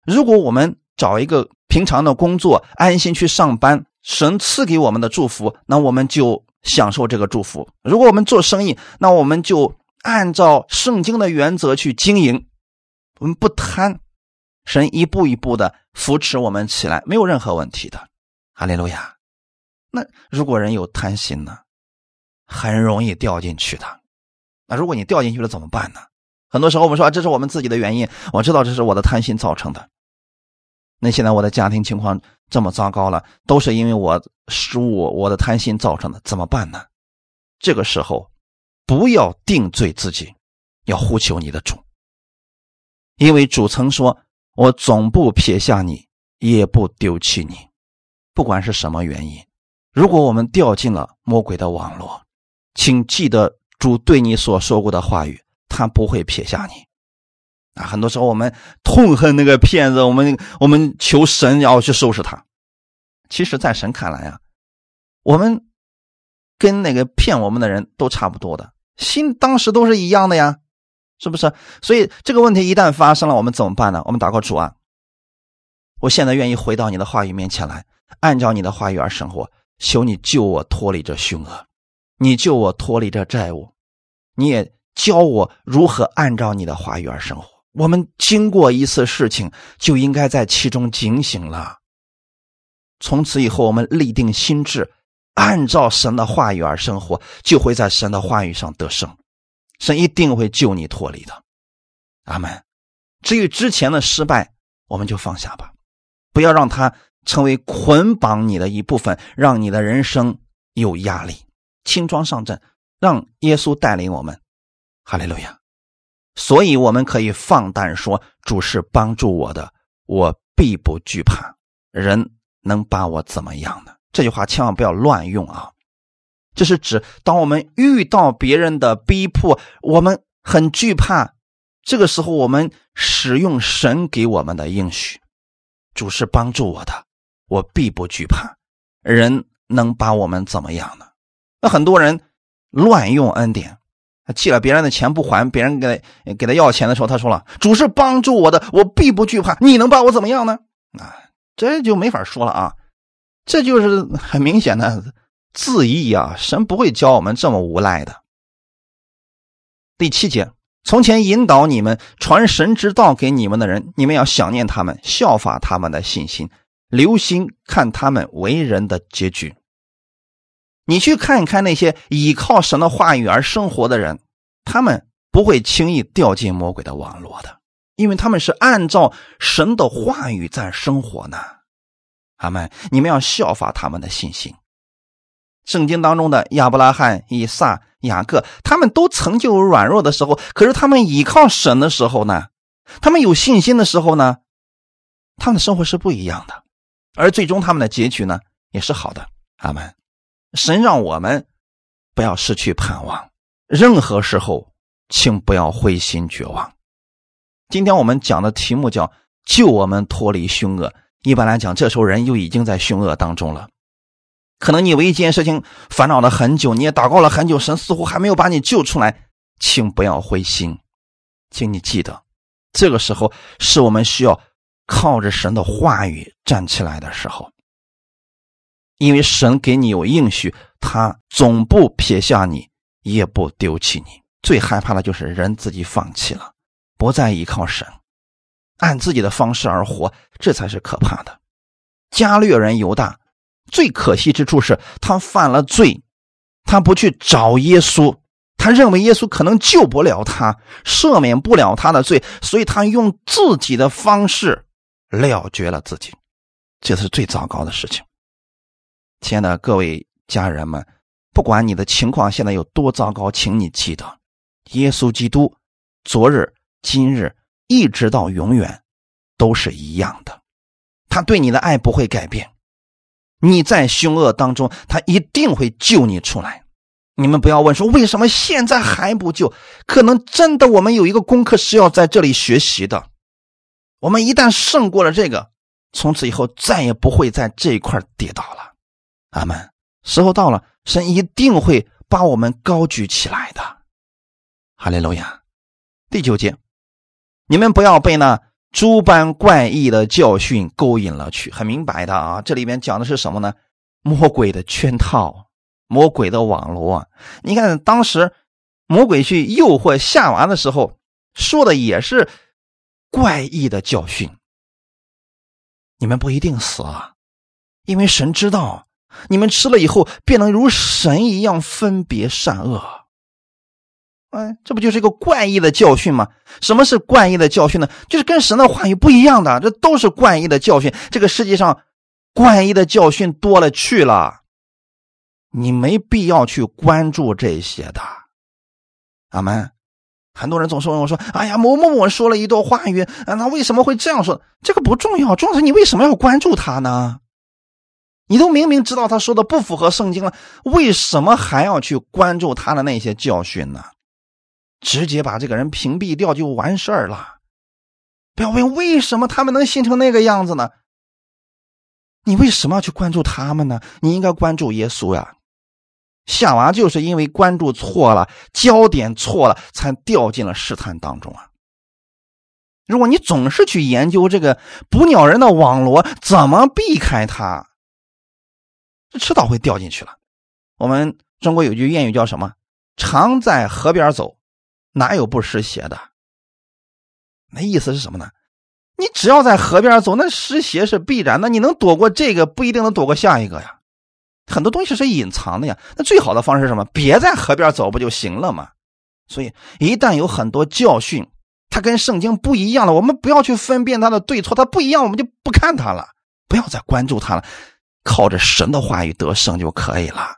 如果我们找一个平常的工作，安心去上班，神赐给我们的祝福，那我们就享受这个祝福。如果我们做生意，那我们就按照圣经的原则去经营，我们不贪，神一步一步的扶持我们起来，没有任何问题的。哈利路亚。那如果人有贪心呢，很容易掉进去的。那如果你掉进去了怎么办呢？很多时候我们说这是我们自己的原因，我知道这是我的贪心造成的。那现在我的家庭情况这么糟糕了，都是因为我失误，我的贪心造成的，怎么办呢？这个时候不要定罪自己，要呼求你的主，因为主曾说：“我总不撇下你，也不丢弃你，不管是什么原因。”如果我们掉进了魔鬼的网络，请记得主对你所说过的话语，他不会撇下你。啊，很多时候我们痛恨那个骗子，我们我们求神要去收拾他。其实，在神看来啊，我们跟那个骗我们的人都差不多的，心当时都是一样的呀，是不是？所以这个问题一旦发生了，我们怎么办呢？我们祷告主啊，我现在愿意回到你的话语面前来，按照你的话语而生活，求你救我脱离这凶恶，你救我脱离这债务，你也教我如何按照你的话语而生活。我们经过一次事情，就应该在其中警醒了。从此以后，我们立定心智，按照神的话语而生活，就会在神的话语上得胜。神一定会救你脱离的。阿门。至于之前的失败，我们就放下吧，不要让它成为捆绑你的一部分，让你的人生有压力。轻装上阵，让耶稣带领我们。哈利路亚。所以我们可以放胆说：“主是帮助我的，我必不惧怕。人能把我怎么样呢？”这句话千万不要乱用啊！这是指当我们遇到别人的逼迫，我们很惧怕，这个时候我们使用神给我们的应许：“主是帮助我的，我必不惧怕。人能把我们怎么样呢？”那很多人乱用恩典。他借了别人的钱不还，别人给他给他要钱的时候，他说了：“主是帮助我的，我必不惧怕。你能把我怎么样呢？”啊，这就没法说了啊！这就是很明显的自义啊！神不会教我们这么无赖的。第七节，从前引导你们传神之道给你们的人，你们要想念他们，效法他们的信心，留心看他们为人的结局。你去看一看那些依靠神的话语而生活的人，他们不会轻易掉进魔鬼的网络的，因为他们是按照神的话语在生活呢。阿门！你们要效法他们的信心。圣经当中的亚伯拉罕、以撒、雅各，他们都曾经有软弱的时候，可是他们依靠神的时候呢，他们有信心的时候呢，他们的生活是不一样的，而最终他们的结局呢，也是好的。阿门。神让我们不要失去盼望，任何时候，请不要灰心绝望。今天我们讲的题目叫“救我们脱离凶恶”。一般来讲，这时候人又已经在凶恶当中了。可能你为一件事情烦恼了很久，你也祷告了很久，神似乎还没有把你救出来，请不要灰心，请你记得，这个时候是我们需要靠着神的话语站起来的时候。因为神给你有应许，他总不撇下你，也不丢弃你。最害怕的就是人自己放弃了，不再依靠神，按自己的方式而活，这才是可怕的。加略人犹大最可惜之处是他犯了罪，他不去找耶稣，他认为耶稣可能救不了他，赦免不了他的罪，所以他用自己的方式了结了自己，这是最糟糕的事情。亲爱的各位家人们，不管你的情况现在有多糟糕，请你记得，耶稣基督昨日、今日一直到永远都是一样的，他对你的爱不会改变。你在凶恶当中，他一定会救你出来。你们不要问说为什么现在还不救，可能真的我们有一个功课是要在这里学习的。我们一旦胜过了这个，从此以后再也不会在这一块跌倒了。阿门。时候到了，神一定会把我们高举起来的。哈利路亚。第九节，你们不要被那诸般怪异的教训勾引了去。很明白的啊，这里面讲的是什么呢？魔鬼的圈套，魔鬼的网络。你看，当时魔鬼去诱惑夏娃的时候，说的也是怪异的教训。你们不一定死啊，因为神知道。你们吃了以后，便能如神一样分别善恶。哎，这不就是一个怪异的教训吗？什么是怪异的教训呢？就是跟神的话语不一样的，这都是怪异的教训。这个世界上怪异的教训多了去了，你没必要去关注这些的。阿门。很多人总是问我说：“哎呀，某某某说了一段话语，啊，那为什么会这样说？这个不重要，重要是你为什么要关注他呢？”你都明明知道他说的不符合圣经了，为什么还要去关注他的那些教训呢？直接把这个人屏蔽掉就完事儿了。不要问为什么他们能信成那个样子呢？你为什么要去关注他们呢？你应该关注耶稣呀。夏娃就是因为关注错了，焦点错了，才掉进了试探当中啊。如果你总是去研究这个捕鸟人的网罗，怎么避开它，这迟早会掉进去了。我们中国有句谚语叫什么？“常在河边走，哪有不湿鞋的？”那意思是什么呢？你只要在河边走，那湿鞋是必然的。你能躲过这个，不一定能躲过下一个呀。很多东西是隐藏的呀。那最好的方式是什么？别在河边走，不就行了吗？所以，一旦有很多教训，它跟圣经不一样了，我们不要去分辨它的对错，它不一样，我们就不看它了，不要再关注它了，靠着神的话语得胜就可以了。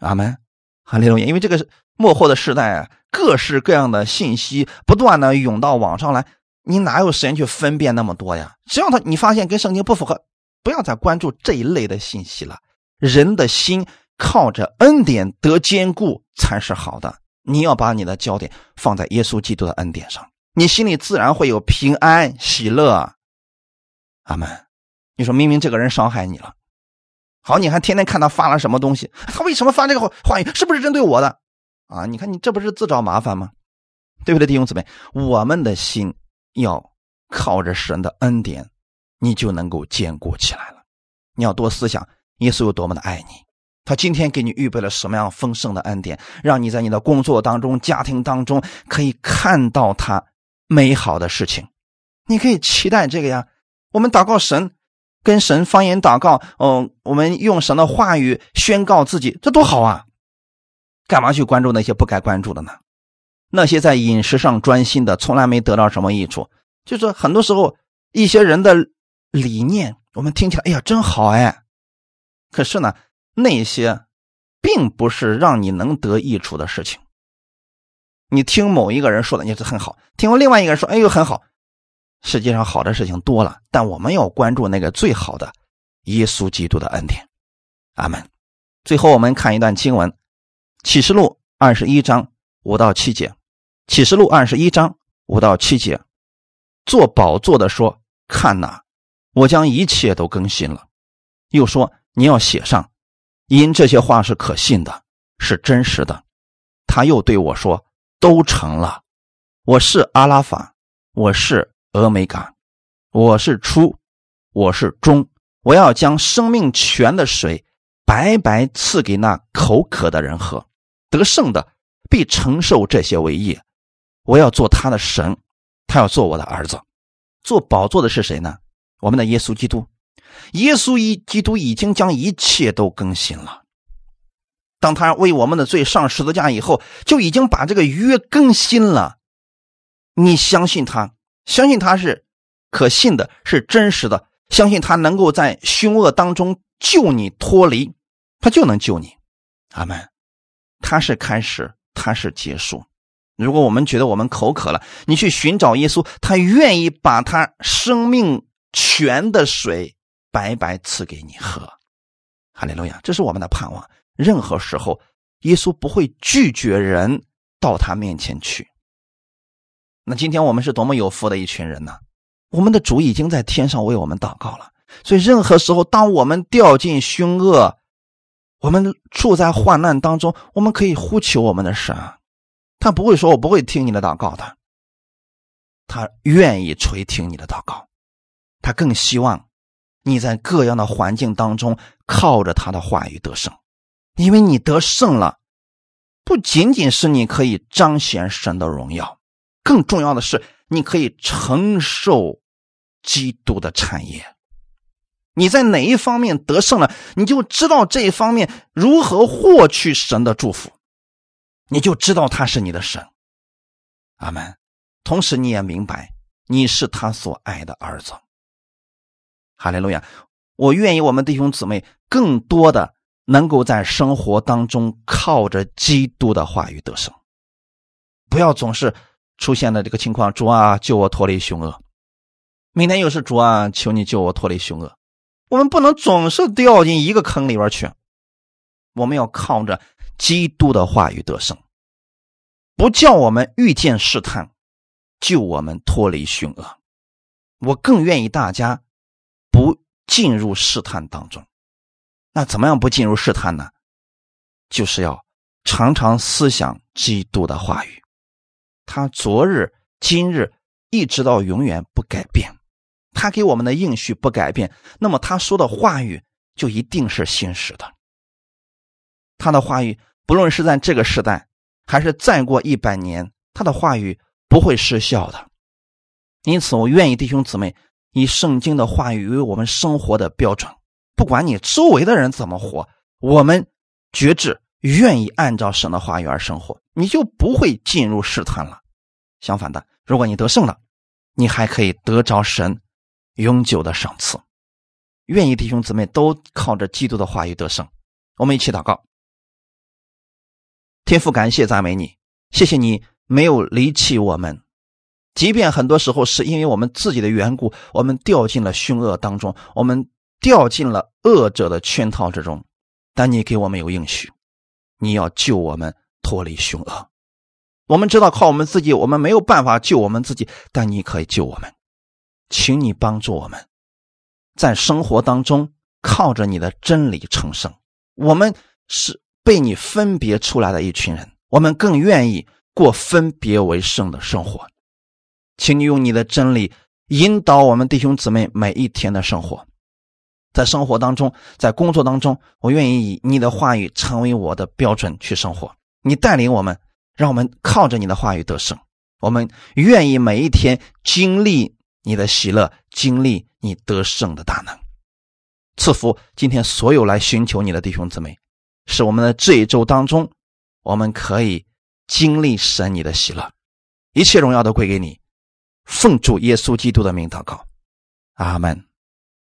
阿门。哈利路亚。因为这个是末后的时代啊，各式各样的信息不断的涌到网上来。你哪有时间去分辨那么多呀？只要他你发现跟圣经不符合，不要再关注这一类的信息了。人的心靠着恩典得坚固才是好的。你要把你的焦点放在耶稣基督的恩典上，你心里自然会有平安喜乐。阿门。你说明明这个人伤害你了，好，你还天天看他发了什么东西，他为什么发这个话语？是不是针对我的？啊，你看你这不是自找麻烦吗？对不对，弟兄姊妹？我们的心。要靠着神的恩典，你就能够坚固起来了。你要多思想耶稣有多么的爱你，他今天给你预备了什么样丰盛的恩典，让你在你的工作当中、家庭当中可以看到他美好的事情。你可以期待这个呀。我们祷告神，跟神方言祷告，嗯，我们用神的话语宣告自己，这多好啊！干嘛去关注那些不该关注的呢？那些在饮食上专心的，从来没得到什么益处。就是很多时候，一些人的理念，我们听起来，哎呀，真好哎。可是呢，那些并不是让你能得益处的事情。你听某一个人说的，你是很好；听另外一个人说，哎呦，很好。世界上好的事情多了，但我们要关注那个最好的耶稣基督的恩典。阿门。最后，我们看一段经文，《启示录》二十一章五到七节。启示录二十一章五到七节，做宝座的说：“看哪，我将一切都更新了。”又说：“你要写上，因这些话是可信的，是真实的。”他又对我说：“都成了。我是阿拉法，我是峨眉岗，我是初，我是终。我要将生命泉的水白白赐给那口渴的人喝，得胜的必承受这些为业。”我要做他的神，他要做我的儿子。做宝座的是谁呢？我们的耶稣基督。耶稣一基督已经将一切都更新了。当他为我们的罪上十字架以后，就已经把这个约更新了。你相信他，相信他是可信的，是真实的，相信他能够在凶恶当中救你脱离，他就能救你。阿门。他是开始，他是结束。如果我们觉得我们口渴了，你去寻找耶稣，他愿意把他生命泉的水白白赐给你喝。哈利路亚，这是我们的盼望。任何时候，耶稣不会拒绝人到他面前去。那今天我们是多么有福的一群人呢？我们的主已经在天上为我们祷告了。所以，任何时候，当我们掉进凶恶，我们处在患难当中，我们可以呼求我们的神。他不会说“我不会听你的祷告”的，他愿意垂听你的祷告，他更希望你在各样的环境当中靠着他的话语得胜，因为你得胜了，不仅仅是你可以彰显神的荣耀，更重要的是你可以承受基督的产业。你在哪一方面得胜了，你就知道这一方面如何获取神的祝福。你就知道他是你的神，阿门。同时，你也明白你是他所爱的儿子。哈利路亚！我愿意我们弟兄姊妹更多的能够在生活当中靠着基督的话语得胜，不要总是出现的这个情况：主啊，救我脱离凶恶；明天又是主啊，求你救我脱离凶恶。我们不能总是掉进一个坑里边去，我们要靠着。基督的话语得胜，不叫我们遇见试探，救我们脱离凶恶。我更愿意大家不进入试探当中。那怎么样不进入试探呢？就是要常常思想基督的话语，他昨日、今日一直到永远不改变，他给我们的应许不改变，那么他说的话语就一定是信实的。他的话语不论是在这个时代，还是再过一百年，他的话语不会失效的。因此，我愿意弟兄姊妹以圣经的话语为我们生活的标准。不管你周围的人怎么活，我们决志愿意按照神的话语而生活，你就不会进入试探了。相反的，如果你得胜了，你还可以得着神永久的赏赐。愿意弟兄姊妹都靠着基督的话语得胜。我们一起祷告。天父，感谢赞美你，谢谢你没有离弃我们，即便很多时候是因为我们自己的缘故，我们掉进了凶恶当中，我们掉进了恶者的圈套之中，但你给我们有应许，你要救我们脱离凶恶。我们知道靠我们自己，我们没有办法救我们自己，但你可以救我们，请你帮助我们，在生活当中靠着你的真理成圣。我们是。被你分别出来的一群人，我们更愿意过分别为圣的生活。请你用你的真理引导我们弟兄姊妹每一天的生活，在生活当中，在工作当中，我愿意以你的话语成为我的标准去生活。你带领我们，让我们靠着你的话语得胜。我们愿意每一天经历你的喜乐，经历你得胜的大能。赐福今天所有来寻求你的弟兄姊妹。使我们的这一周当中，我们可以经历神你的喜乐，一切荣耀都归给你。奉主耶稣基督的名祷告，阿门。